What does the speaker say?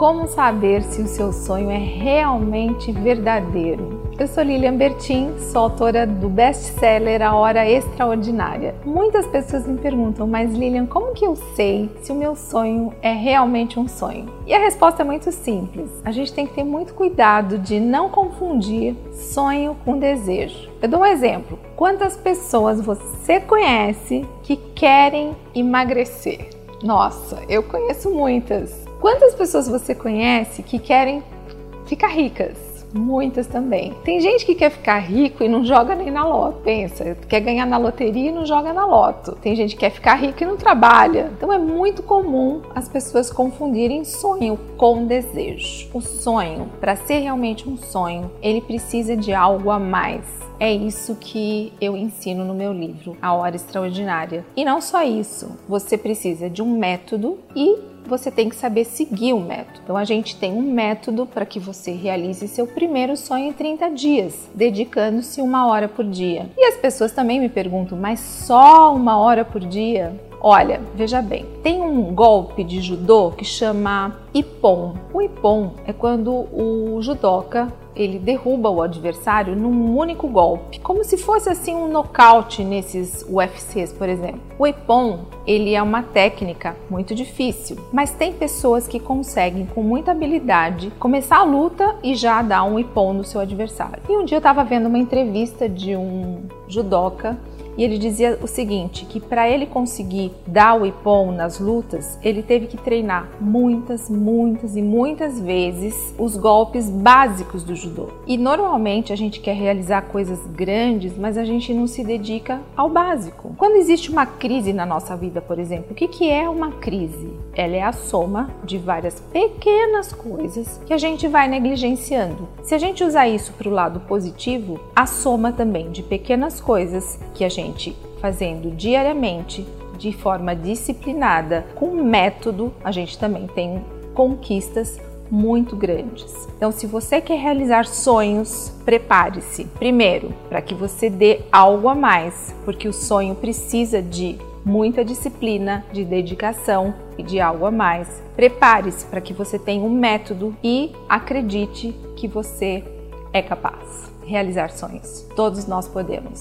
Como saber se o seu sonho é realmente verdadeiro? Eu sou Lilian Bertin, sou autora do best-seller A Hora Extraordinária. Muitas pessoas me perguntam, mas Lilian, como que eu sei se o meu sonho é realmente um sonho? E a resposta é muito simples. A gente tem que ter muito cuidado de não confundir sonho com desejo. Eu dou um exemplo. Quantas pessoas você conhece que querem emagrecer? Nossa, eu conheço muitas. Quantas pessoas você conhece que querem ficar ricas? Muitas também. Tem gente que quer ficar rico e não joga nem na loto. Pensa, quer ganhar na loteria e não joga na loto. Tem gente que quer ficar rico e não trabalha. Então é muito comum as pessoas confundirem sonho com desejo. O sonho, para ser realmente um sonho, ele precisa de algo a mais. É isso que eu ensino no meu livro, A Hora Extraordinária. E não só isso, você precisa de um método e você tem que saber seguir o método. Então a gente tem um método para que você realize seu primeiro sonho em 30 dias, dedicando-se uma hora por dia. E as pessoas também me perguntam, mas só uma hora por dia? Olha, veja bem, tem um golpe de judô que chama Ippon. O Ippon é quando o judoca ele derruba o adversário num único golpe, como se fosse assim um nocaute nesses UFCs, por exemplo. O Ippon, ele é uma técnica muito difícil, mas tem pessoas que conseguem com muita habilidade começar a luta e já dar um Ippon no seu adversário. E um dia eu estava vendo uma entrevista de um judoca e ele dizia o seguinte, que para ele conseguir dar o ipom nas lutas, ele teve que treinar muitas, muitas e muitas vezes os golpes básicos do judô. E normalmente a gente quer realizar coisas grandes, mas a gente não se dedica ao básico. Quando existe uma crise na nossa vida, por exemplo, o que, que é uma crise? Ela é a soma de várias pequenas coisas que a gente vai negligenciando. Se a gente usar isso para o lado positivo, a soma também de pequenas coisas que a gente gente fazendo diariamente, de forma disciplinada, com método, a gente também tem conquistas muito grandes. Então, se você quer realizar sonhos, prepare-se. Primeiro, para que você dê algo a mais, porque o sonho precisa de muita disciplina, de dedicação e de algo a mais. Prepare-se para que você tenha um método e acredite que você é capaz. Realizar sonhos. Todos nós podemos.